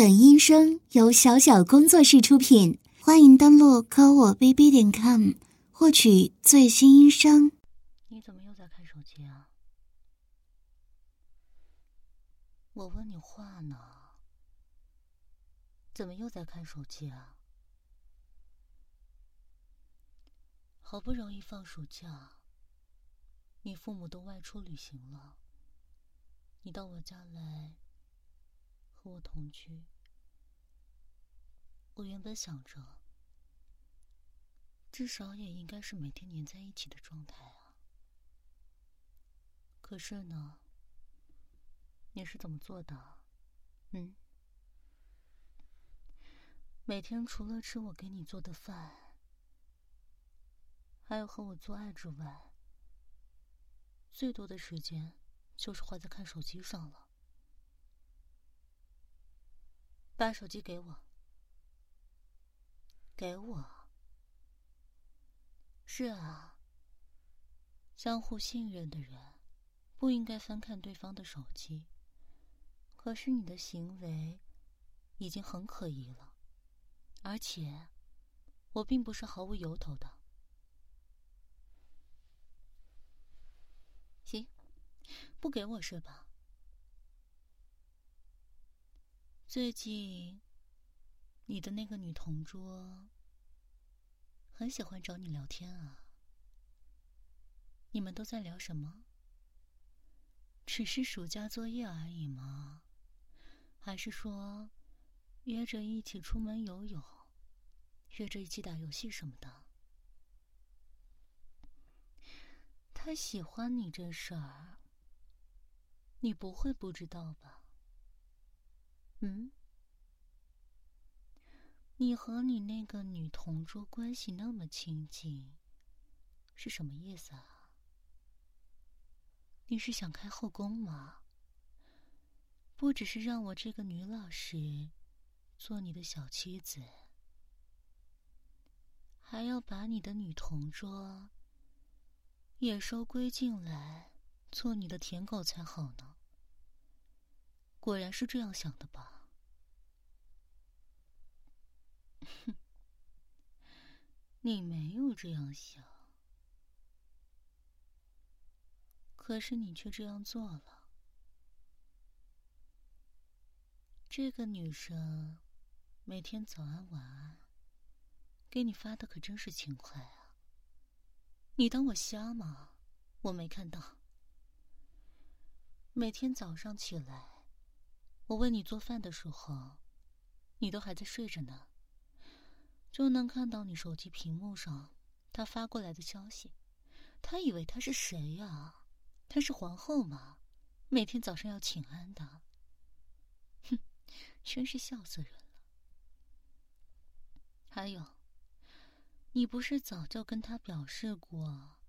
本音声由小小工作室出品，欢迎登录科我 bb 点 com 获取最新音声。你怎么又在看手机啊？我问你话呢，怎么又在看手机啊？好不容易放暑假，你父母都外出旅行了，你到我家来和我同居。我原本想着，至少也应该是每天黏在一起的状态啊。可是呢，你是怎么做的？嗯，每天除了吃我给你做的饭，还有和我做爱之外，最多的时间就是花在看手机上了。把手机给我。给我。是啊，相互信任的人不应该翻看对方的手机。可是你的行为已经很可疑了，而且我并不是毫无由头的。行，不给我是吧？最近。你的那个女同桌很喜欢找你聊天啊？你们都在聊什么？只是暑假作业而已吗？还是说约着一起出门游泳，约着一起打游戏什么的？他喜欢你这事儿，你不会不知道吧？嗯？你和你那个女同桌关系那么亲近，是什么意思啊？你是想开后宫吗？不只是让我这个女老师做你的小妻子，还要把你的女同桌也收归进来做你的舔狗才好呢？果然是这样想的吧？哼，你没有这样想，可是你却这样做了。这个女生每天早安晚安，给你发的可真是勤快啊！你当我瞎吗？我没看到。每天早上起来，我为你做饭的时候，你都还在睡着呢。就能看到你手机屏幕上他发过来的消息，他以为他是谁呀？他是皇后吗？每天早上要请安的。哼，真是笑死人了。还有，你不是早就跟他表示过，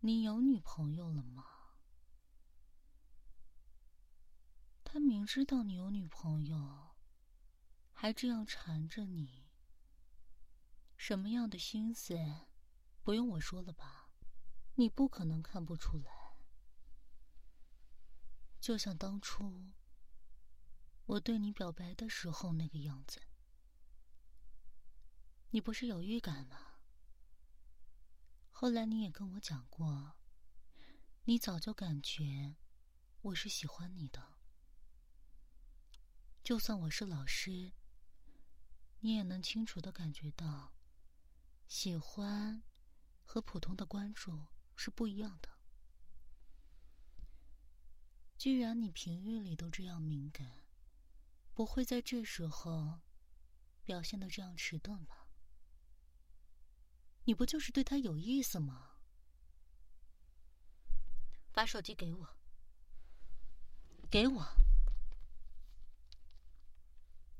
你有女朋友了吗？他明知道你有女朋友，还这样缠着你。什么样的心思，不用我说了吧？你不可能看不出来。就像当初我对你表白的时候那个样子，你不是有预感吗？后来你也跟我讲过，你早就感觉我是喜欢你的。就算我是老师，你也能清楚的感觉到。喜欢和普通的关注是不一样的。既然你平日里都这样敏感，不会在这时候表现的这样迟钝吧？你不就是对他有意思吗？把手机给我，给我，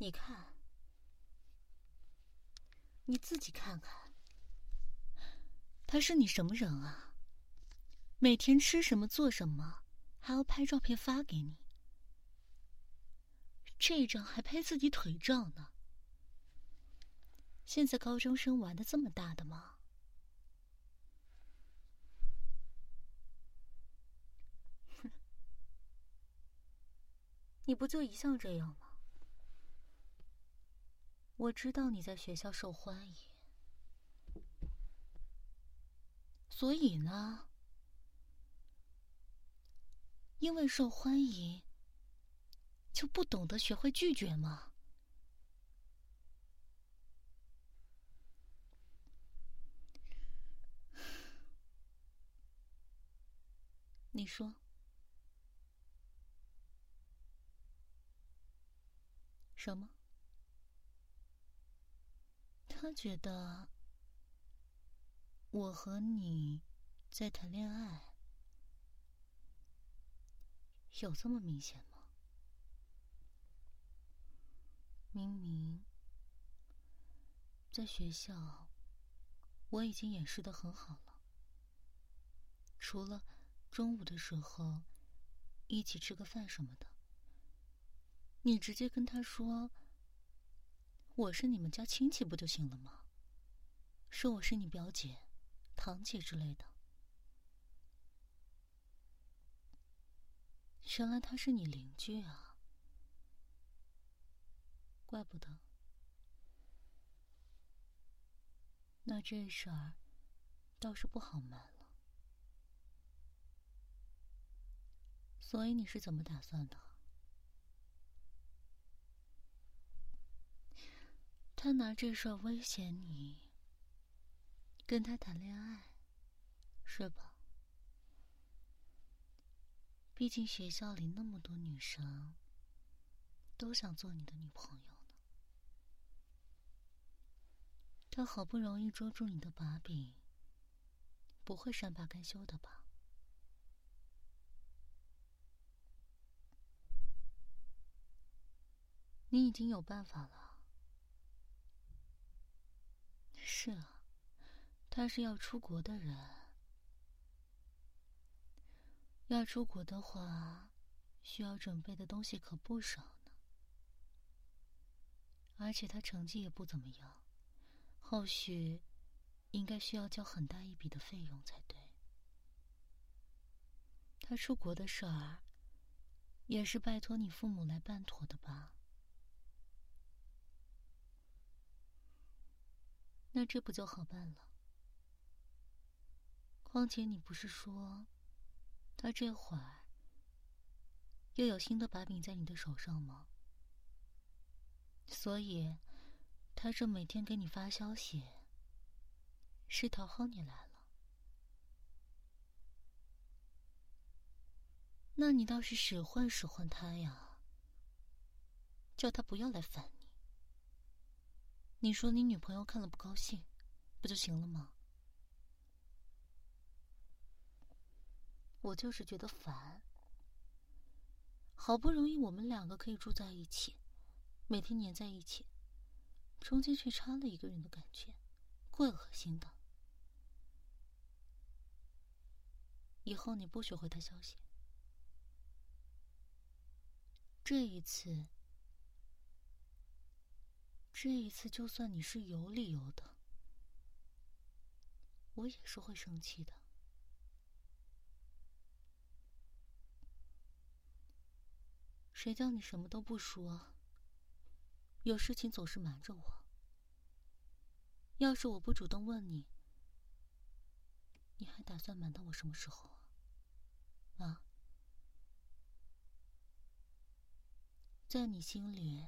你看，你自己看看。他是你什么人啊？每天吃什么做什么，还要拍照片发给你。这张还拍自己腿照呢。现在高中生玩的这么大的吗？哼，你不就一向这样吗？我知道你在学校受欢迎，所以呢，因为受欢迎，就不懂得学会拒绝吗？你说什么？他觉得我和你在谈恋爱，有这么明显吗？明明在学校我已经掩饰的很好了，除了中午的时候一起吃个饭什么的，你直接跟他说。我是你们家亲戚不就行了吗？说我是你表姐、堂姐之类的。原来他是你邻居啊，怪不得。那这事儿倒是不好瞒了。所以你是怎么打算的？他拿这事威胁你，跟他谈恋爱，是吧？毕竟学校里那么多女生，都想做你的女朋友呢。他好不容易捉住你的把柄，不会善罢甘休的吧？你已经有办法了。是啊，他是要出国的人。要出国的话，需要准备的东西可不少呢。而且他成绩也不怎么样，后续应该需要交很大一笔的费用才对。他出国的事儿，也是拜托你父母来办妥的吧？那这不就好办了？况且你不是说，他这会儿又有新的把柄在你的手上吗？所以，他这每天给你发消息，是讨好你来了。那你倒是使唤使唤他呀，叫他不要来烦你。说你女朋友看了不高兴，不就行了吗？我就是觉得烦。好不容易我们两个可以住在一起，每天黏在一起，中间却插了一个人的感觉，怪恶心的。以后你不许回他消息。这一次。这一次，就算你是有理由的，我也是会生气的。谁叫你什么都不说，有事情总是瞒着我。要是我不主动问你，你还打算瞒到我什么时候啊？啊？在你心里。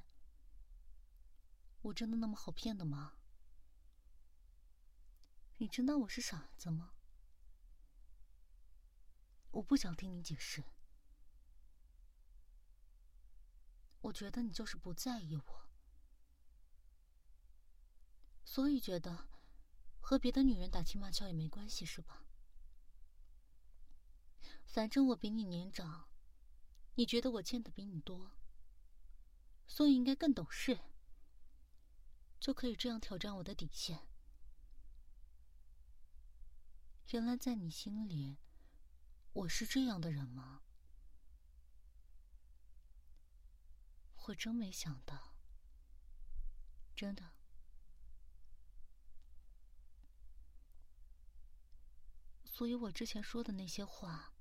我真的那么好骗的吗？你真当我是傻子吗？我不想听你解释。我觉得你就是不在意我，所以觉得和别的女人打情骂俏也没关系，是吧？反正我比你年长，你觉得我欠的比你多，所以应该更懂事。就可以这样挑战我的底线。原来在你心里，我是这样的人吗？我真没想到，真的。所以我之前说的那些话，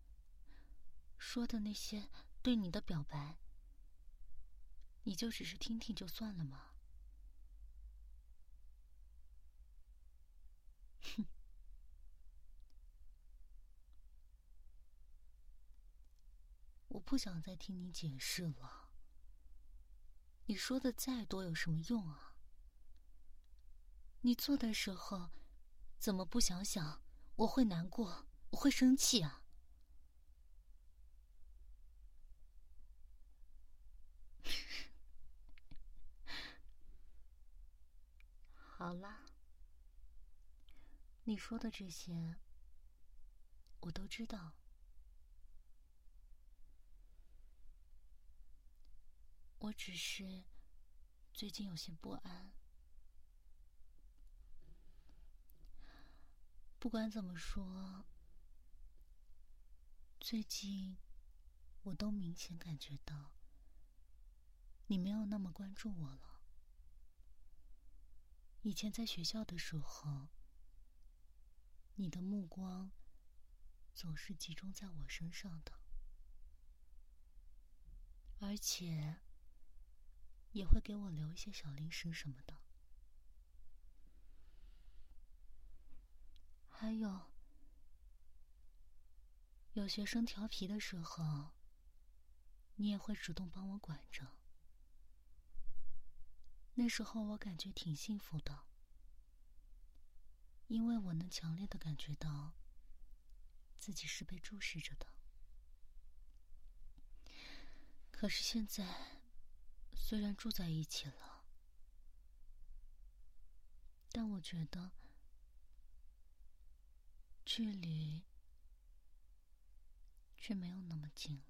说的那些对你的表白，你就只是听听就算了吗？哼 我不想再听你解释了。你说的再多有什么用啊？你做的时候怎么不想想我会难过我会生气啊你说的这些，我都知道。我只是最近有些不安。不管怎么说，最近我都明显感觉到你没有那么关注我了。以前在学校的时候，你的目光总是集中在我身上的，而且。也会给我留一些小零食什么的，还有有学生调皮的时候，你也会主动帮我管着。那时候我感觉挺幸福的，因为我能强烈的感觉到自己是被注视着的。可是现在。虽然住在一起了，但我觉得距离却没有那么近了。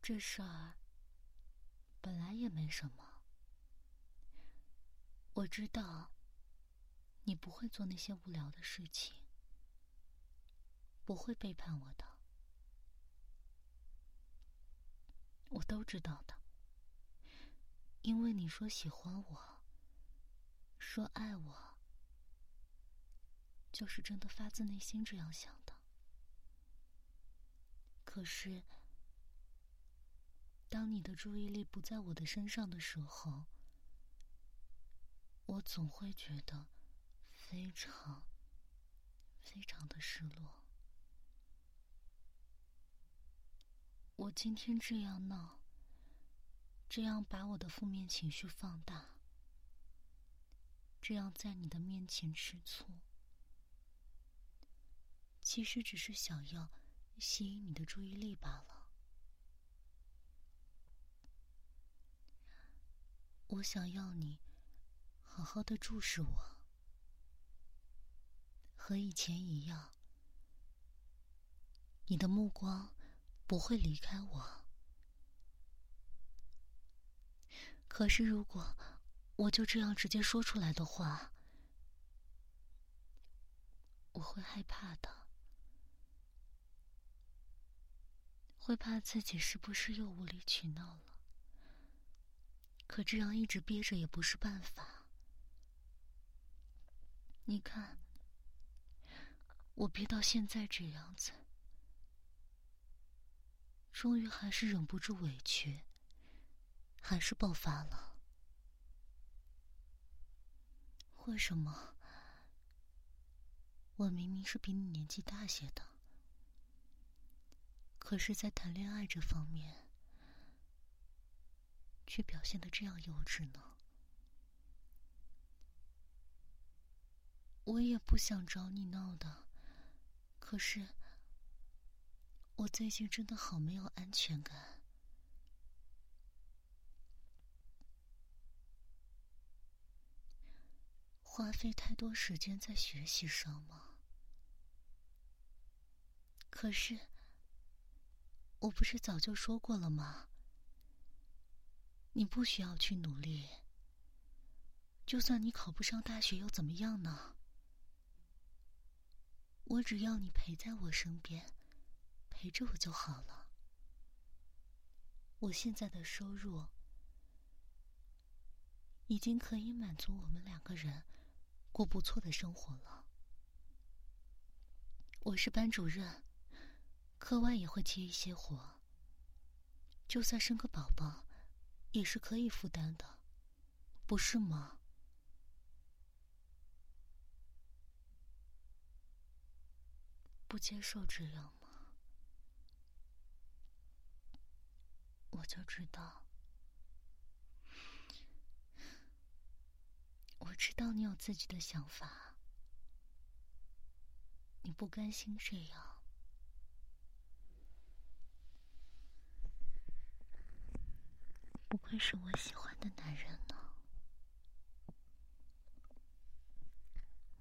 这事儿本来也没什么，我知道你不会做那些无聊的事情，不会背叛我的。我都知道的，因为你说喜欢我，说爱我，就是真的发自内心这样想的。可是，当你的注意力不在我的身上的时候，我总会觉得非常、非常的失落。我今天这样闹，这样把我的负面情绪放大，这样在你的面前吃醋，其实只是想要吸引你的注意力罢了。我想要你好好的注视我，和以前一样，你的目光。不会离开我。可是，如果我就这样直接说出来的话，我会害怕的，会怕自己是不是又无理取闹了。可这样一直憋着也不是办法。你看，我憋到现在这样子。终于还是忍不住委屈，还是爆发了。为什么？我明明是比你年纪大些的，可是，在谈恋爱这方面，却表现的这样幼稚呢？我也不想找你闹的，可是。我最近真的好没有安全感，花费太多时间在学习上吗？可是，我不是早就说过了吗？你不需要去努力，就算你考不上大学又怎么样呢？我只要你陪在我身边。陪着我就好了。我现在的收入已经可以满足我们两个人过不错的生活了。我是班主任，课外也会接一些活。就算生个宝宝，也是可以负担的，不是吗？不接受这样吗？我就知道，我知道你有自己的想法，你不甘心这样，不愧是我喜欢的男人呢。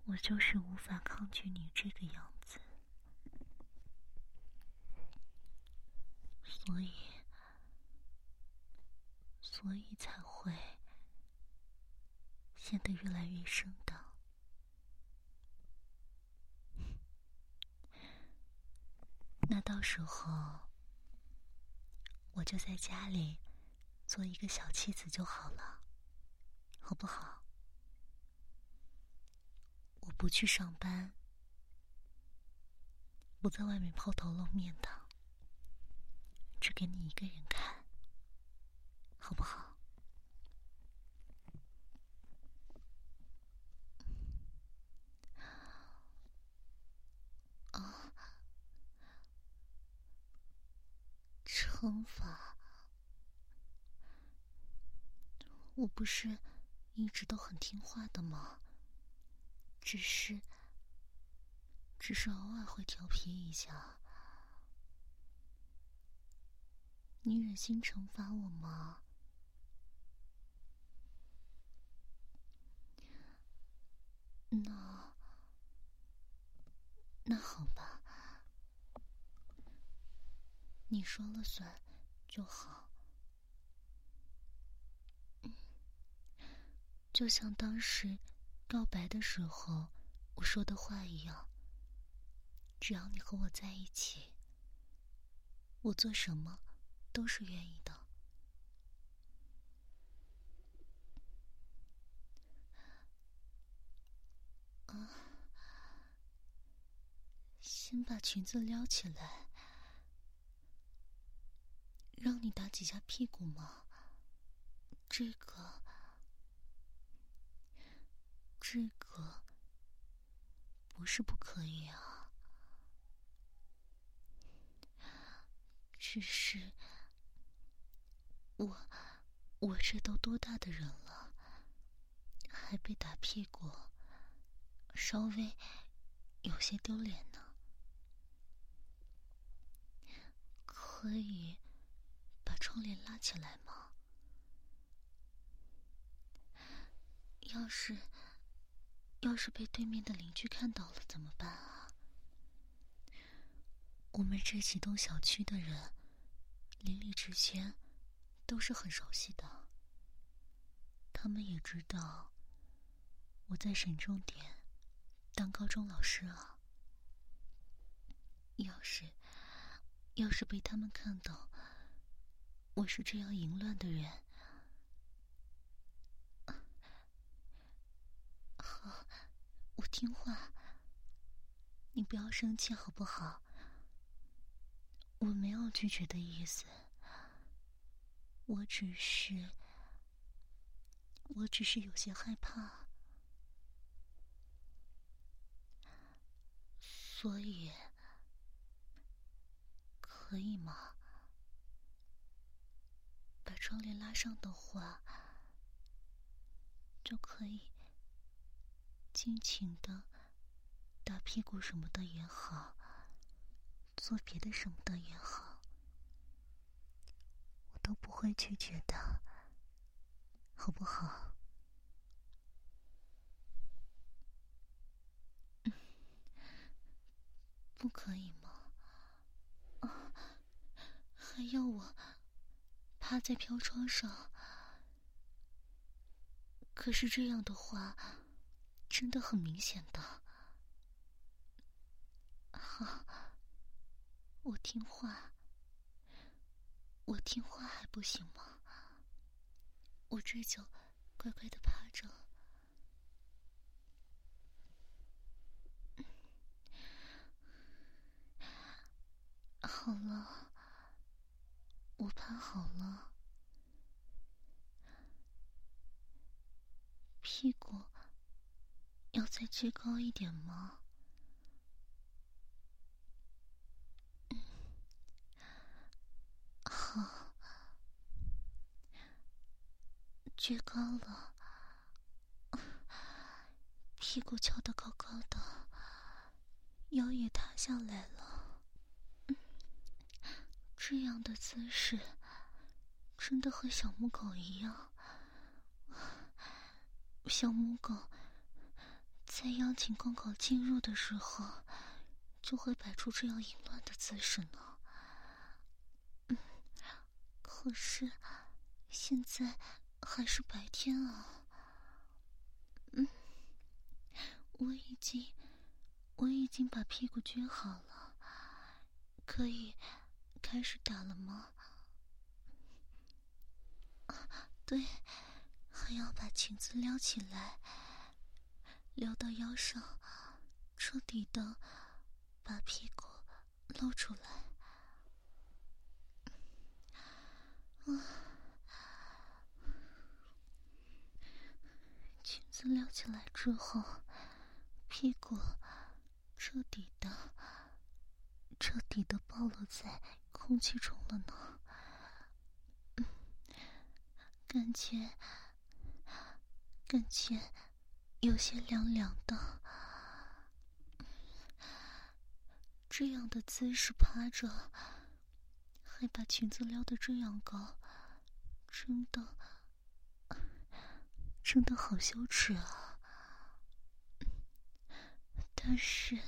我就是无法抗拒你这个样子，所以，所以才会陷得越来越深的。那到时候，我就在家里做一个小妻子就好了，好不好？我不去上班，不在外面抛头露面的，只给你一个人看，好不好？啊，惩罚，我不是一直都很听话的吗？只是，只是偶尔会调皮一下，你忍心惩罚我吗？那，那好吧，你说了算就好。就像当时。告白的时候，我说的话一样。只要你和我在一起，我做什么都是愿意的。啊，先把裙子撩起来，让你打几下屁股吗？这个。这个不是不可以啊，只是我我这都多大的人了，还被打屁股，稍微有些丢脸呢。可以把窗帘拉起来吗？要是。要是被对面的邻居看到了怎么办啊？我们这几栋小区的人，邻里之间都是很熟悉的。他们也知道我在省重点当高中老师啊。要是要是被他们看到我是这样淫乱的人。好我听话，你不要生气好不好？我没有拒绝的意思，我只是，我只是有些害怕，所以可以吗？把窗帘拉上的话，就可以。尽情的打屁股什么的也好，做别的什么的也好，都不会拒绝的，好不好？不可以吗？啊，还要我趴在飘窗上？可是这样的话。真的很明显的，好，我听话，我听话还不行吗？我这就乖乖的趴着。好了，我趴好了，屁股。要再撅高一点吗？好。举高了。屁股翘得高高的腰也塌下来了。这样的姿势真的和小母狗一样。小母狗在邀请公狗进入的时候就会摆出这样淫乱的姿势呢。可是现在还是白天啊。嗯，我已经我已经把屁股撅好了，可以开始打了吗？对。还要把裙子撩起来，撩到腰上，彻底的把屁股露出来。啊，啊裙子撩起来之后，屁股彻底的、彻底的暴露在空气中了呢。感觉。感觉有些凉凉的，这样的姿势趴着，还把裙子撩得这样高，真的，真的好羞耻啊！但是，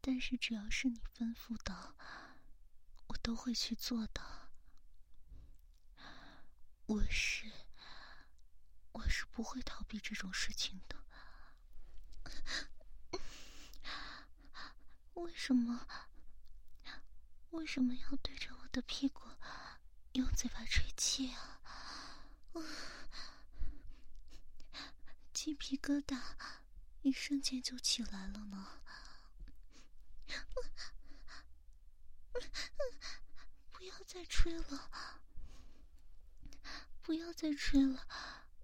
但是只要是你吩咐的，我都会去做的。我是。我是不会逃避这种事情的。为什么？为什么要对着我的屁股用嘴巴吹气啊？鸡皮疙瘩一瞬间就起来了呢！不要再吹了！不要再吹了！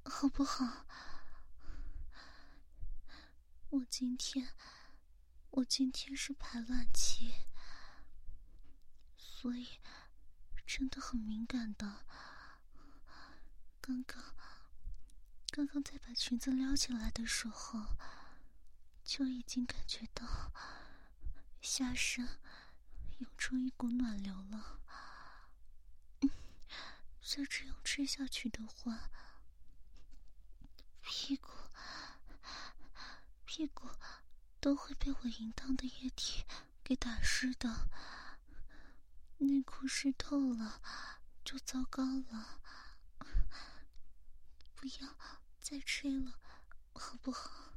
好不好？我今天，我今天是排卵期，所以真的很敏感的。刚刚，刚刚在把裙子撩起来的时候，就已经感觉到下身涌出一股暖流了。再这样吹下去的话，屁股，屁股都会被我淫荡的液体给打湿的，内裤湿透了就糟糕了。不要再吹了，好不好？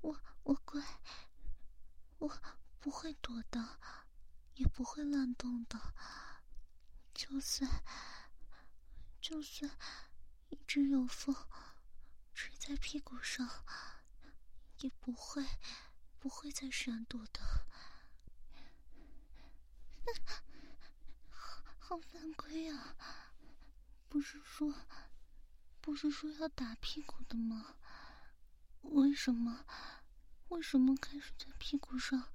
我我乖。我不会躲的，也不会乱动的。就算就算一直有风吹在屁股上，也不会不会再闪躲的。好好犯规啊！不是说不是说要打屁股的吗？为什么？为什么开始在屁股上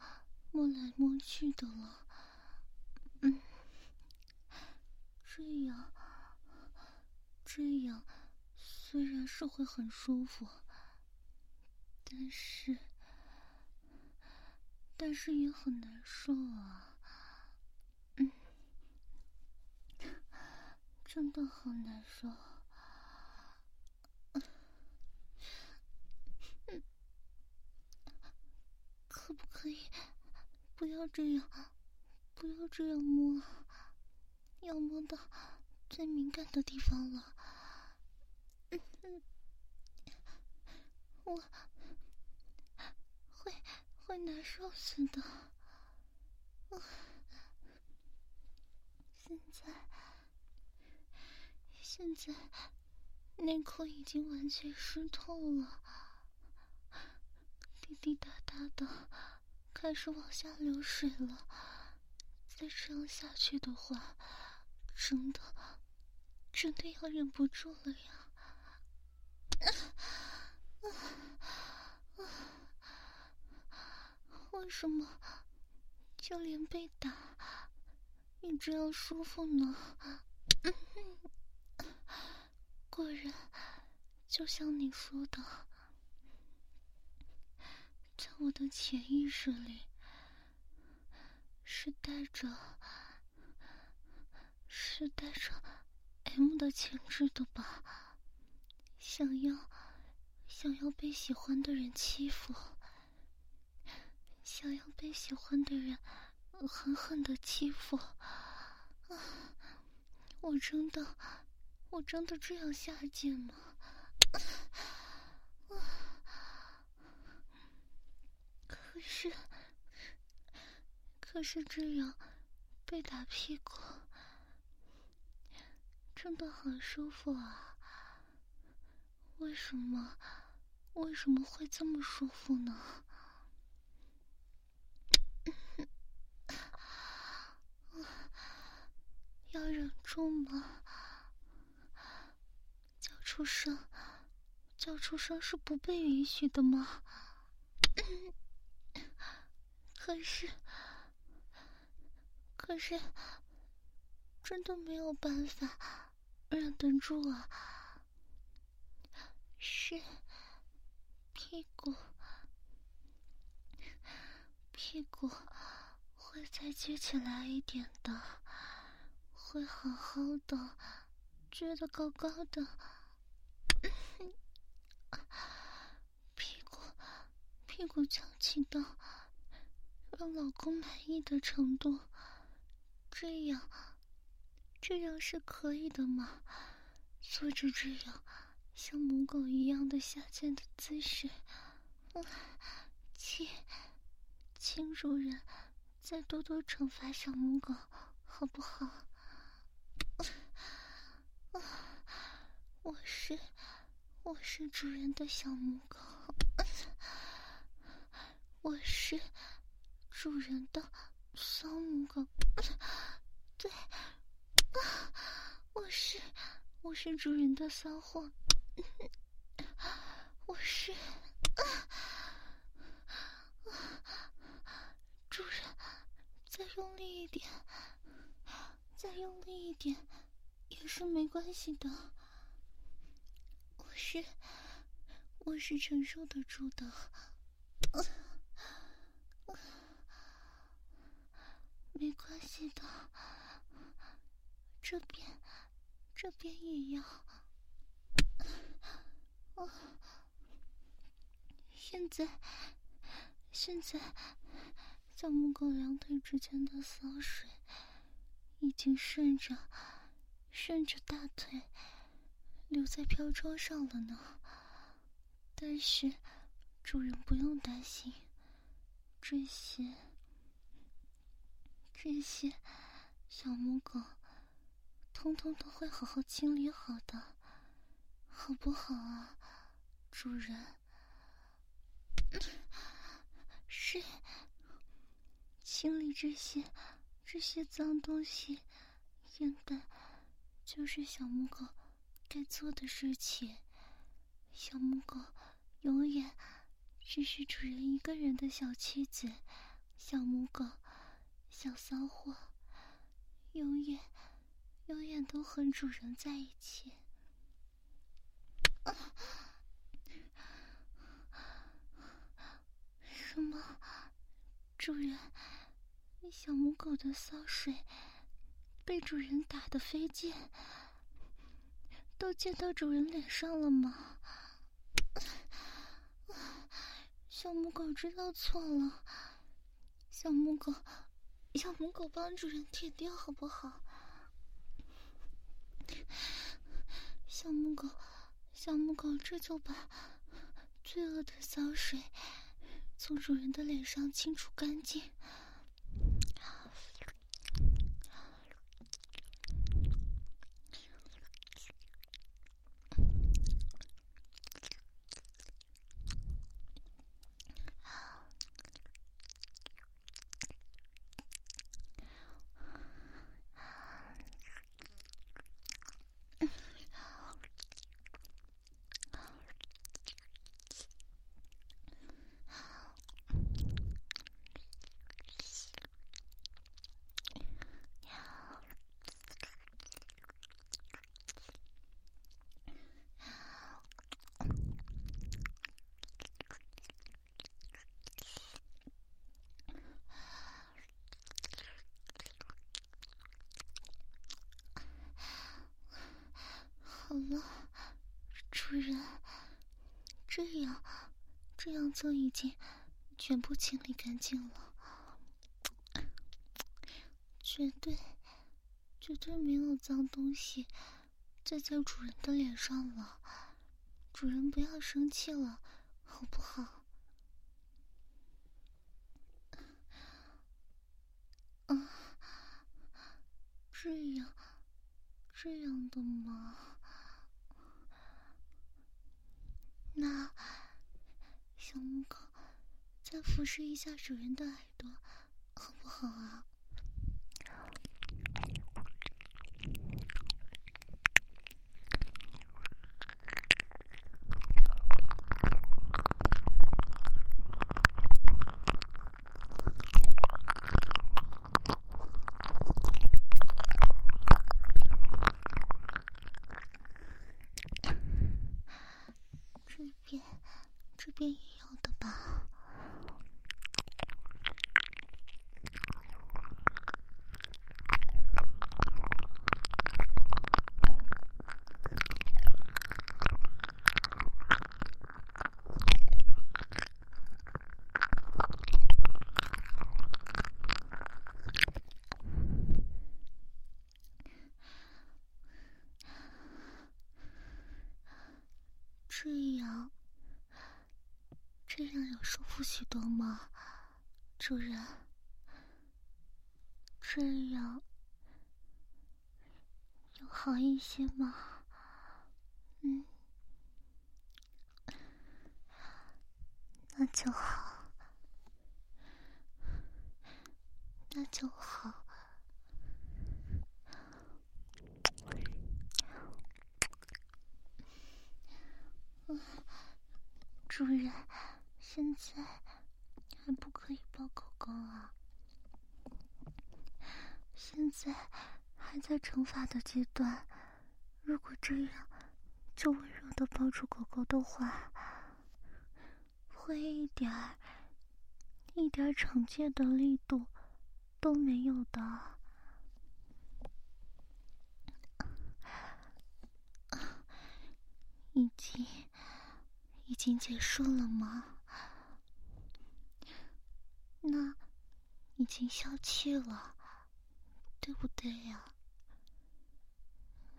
摸来摸去的了？嗯，这样，这样虽然是会很舒服，但是，但是也很难受啊。嗯，真的好难受。可不可以不要这样，不要这样摸，要摸到最敏感的地方了。我会会难受死的。现在现在内裤已经完全湿透了。滴滴答答的，开始往下流水了。再这样下去的话，真的，真的要忍不住了呀！为什么就连被打也这样舒服呢？果然，就像你说的，在我的潜意识里是带着，是带着 M 的潜质的吧？想要，想要被喜欢的人欺负。想要被喜欢的人狠狠的欺负，啊！我真的，我真的这样下贱吗？啊！可是，可是这样被打屁股，真的很舒服啊！为什么？为什么会这么舒服呢？要忍住吗？叫出声，叫出声是不被允许的吗？可是，可是，真的没有办法忍得住啊！是屁股，屁股会再撅起来一点的。会好好的，撅得高高的，屁股屁股翘起到让老公满意的程度，这样这样是可以的吗？做着这样像母狗一样的下贱的姿势，请请主人再多多惩罚小母狗，好不好？啊！我是我是主人的小母狗，我是主人的骚母狗，对，我是我是主人的骚货，我是啊啊！主人，再用力一点，再用力一点。也是没关系的，我是我是承受得住的，没关系的，这边这边也要，哦，现在现在小母狗两腿之间的骚水已经顺着。顺着大腿留在飘窗上了呢，但是主人不用担心，这些这些小母狗通通都会好好清理好的，好不好啊，主人？是清理这些这些脏东西，应该。就是小母狗该做的事情。小母狗永远只是主人一个人的小妻子，小母狗、小骚货，永远、永远都和主人在一起。什么？主人，小母狗的骚水？被主人打的飞溅，都溅到主人脸上了吗？小母狗知道错了，小母狗，小母狗帮主人舔掉好不好？小母狗，小母狗这就把罪恶的骚水从主人的脸上清除干净。已经全部清理干净了，绝对，绝对没有脏东西再在主人的脸上了。主人不要生气了，好不好？啊，这样，这样的吗？那小母狗再俯视一下主人的耳朵，好不好啊？这样，这样有舒服许多吗，主人？这样有好一些吗？嗯，那就好，那就好。主人，现在还不可以抱狗狗啊！现在还在惩罚的阶段，如果这样就温柔的抱住狗狗的话，会一点儿、一点惩戒的力度都没有的。已经。已经结束了吗？那已经消气了，对不对呀？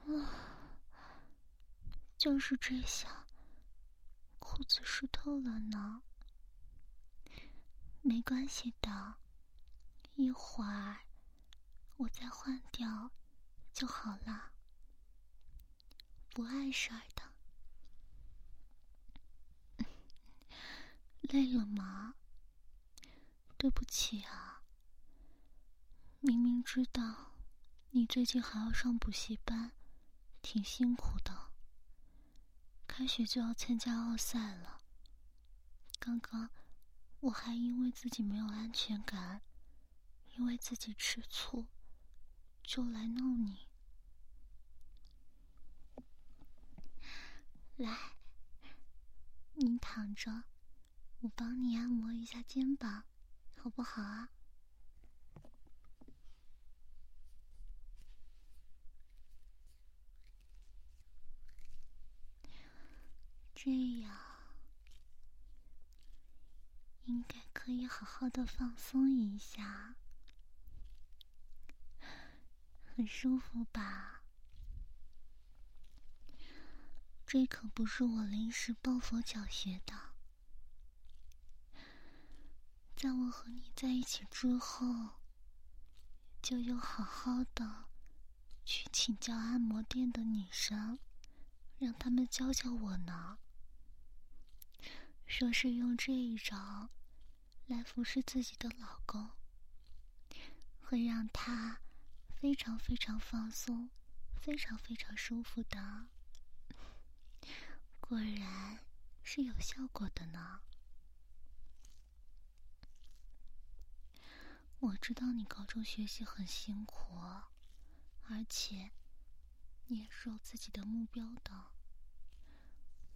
啊，就是这下，裤子湿透了呢。没关系的，一会儿我再换掉就好了，不碍事儿的。累了吗？对不起啊，明明知道你最近还要上补习班，挺辛苦的。开学就要参加奥赛了，刚刚我还因为自己没有安全感，因为自己吃醋，就来闹你。来，你躺着。我帮你按摩一下肩膀，好不好啊？这样应该可以好好的放松一下，很舒服吧？这可不是我临时抱佛脚学的。在我和你在一起之后，就有好好的去请教按摩店的女生，让他们教教我呢。说是用这一招来服侍自己的老公，会让他非常非常放松，非常非常舒服的。果然是有效果的呢。我知道你高中学习很辛苦，而且你也是有自己的目标的。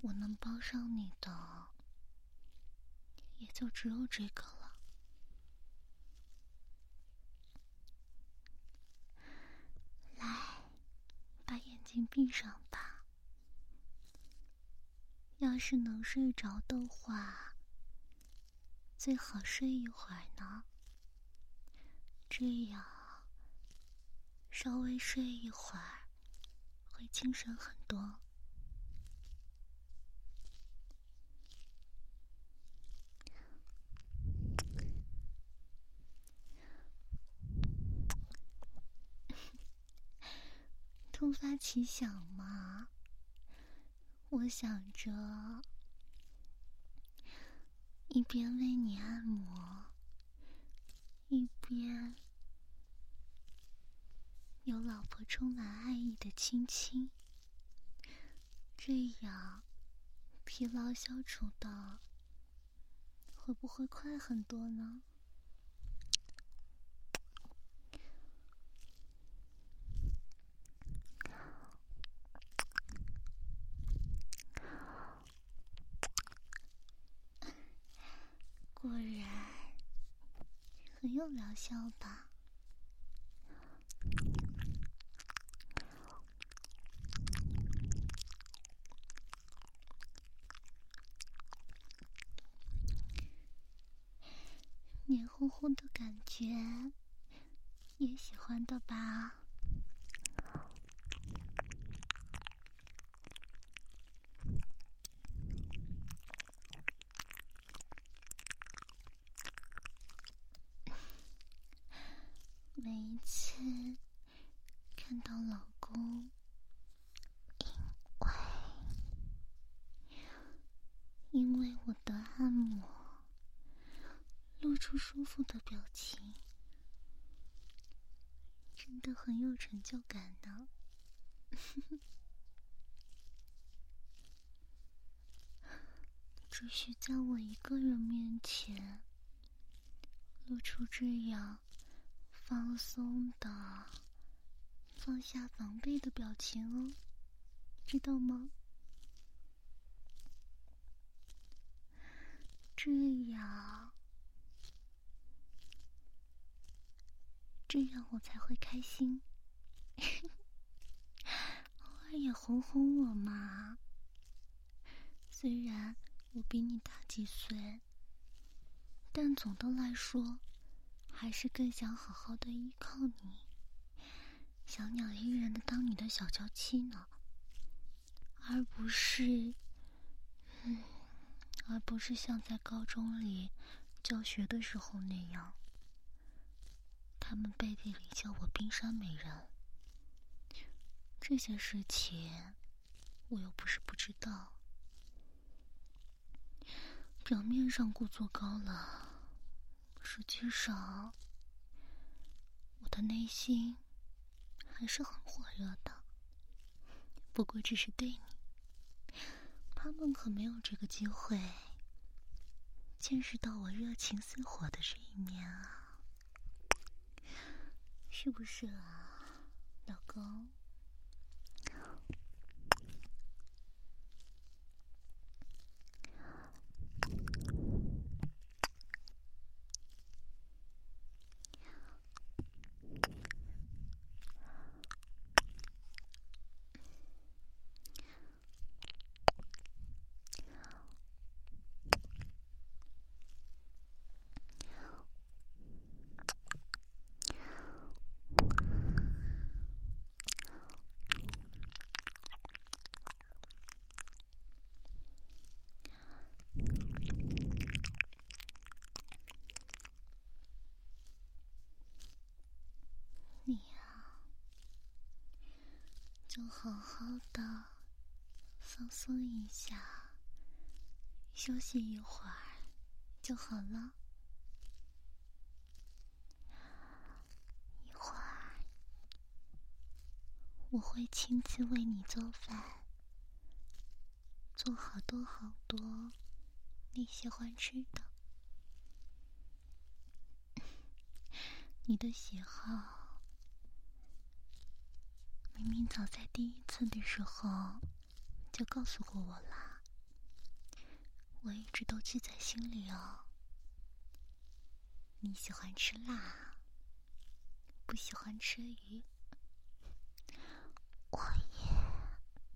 我能帮上你的，也就只有这个了。来，把眼睛闭上吧。要是能睡着的话，最好睡一会儿呢。这样，稍微睡一会儿，会精神很多。突发奇想嘛，我想着一边为你按摩，一边有老婆充满爱意的亲亲，这样疲劳消除的会不会快很多呢？果然很有疗效吧？黏糊糊的感觉，也喜欢的吧？每一次看到老公因为因为我的按摩露出舒服的表情，真的很有成就感呢。只需在我一个人面前露出这样。放松的，放下防备的表情哦，知道吗？这样，这样我才会开心。偶尔也哄哄我嘛。虽然我比你大几岁，但总的来说。还是更想好好的依靠你，小鸟依人的当你的小娇妻呢，而不是，嗯，而不是像在高中里教学的时候那样，他们背地里叫我冰山美人。这些事情我又不是不知道，表面上故作高冷。实际上，我的内心还是很火热的。不过，只是对你，他们可没有这个机会见识到我热情似火的这一面啊！是不是啊，老公？就好好的放松一下，休息一会儿就好了。一会儿我会亲自为你做饭，做好多好多你喜欢吃的，你的喜好。明明早在第一次的时候就告诉过我啦，我一直都记在心里哦。你喜欢吃辣，不喜欢吃鱼，我也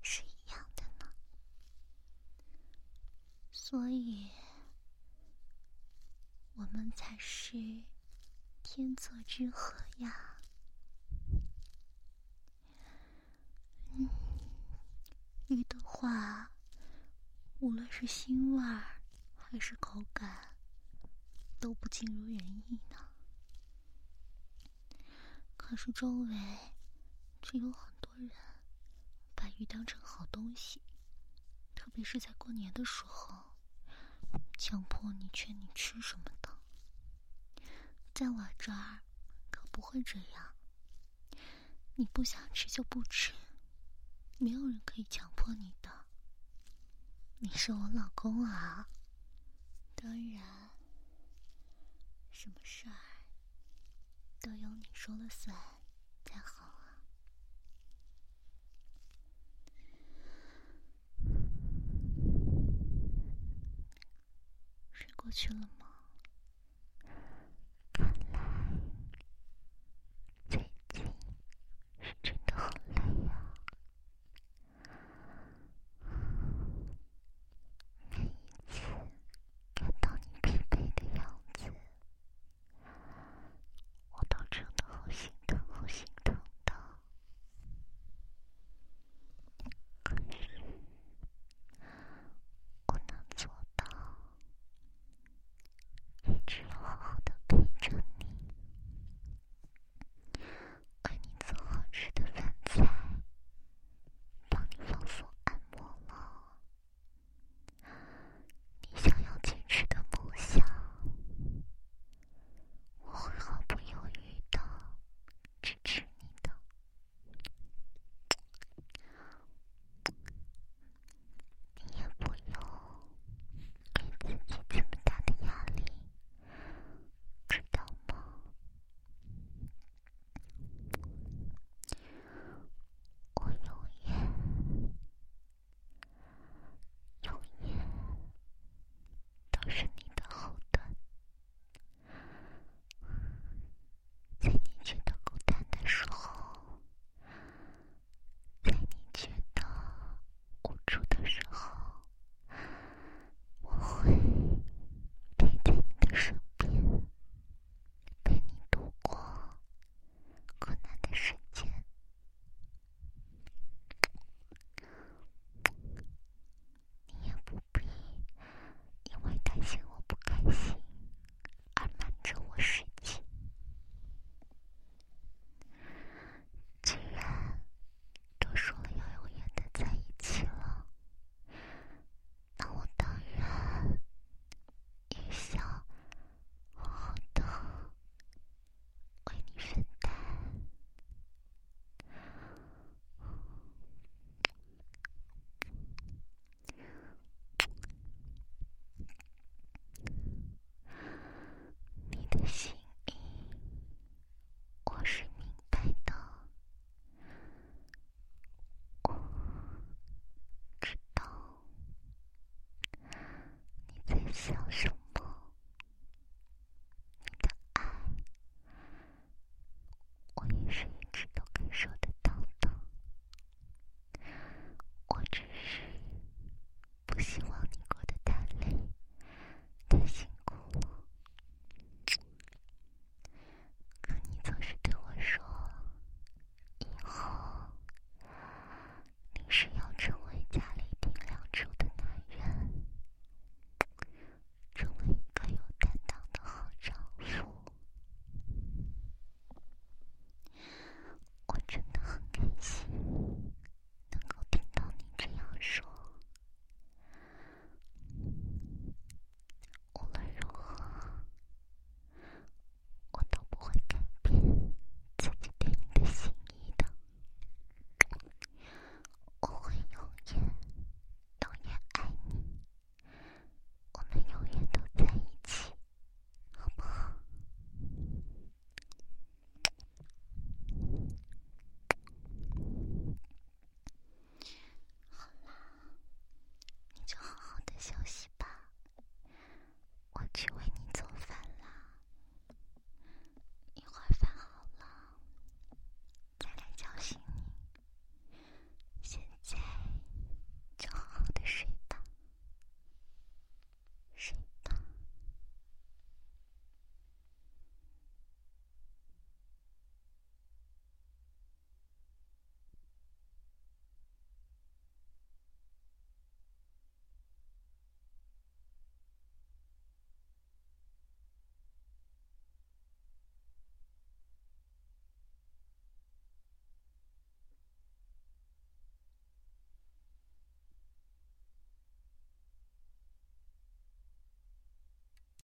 是一样的呢。所以，我们才是天作之合呀。嗯，鱼的话，无论是腥味儿还是口感，都不尽如人意呢。可是周围却有很多人把鱼当成好东西，特别是在过年的时候，强迫你劝你吃什么的。在我这儿可不会这样，你不想吃就不吃。没有人可以强迫你的。你是我老公啊，当然，什么事儿都由你说了算才好啊。睡过去了吗？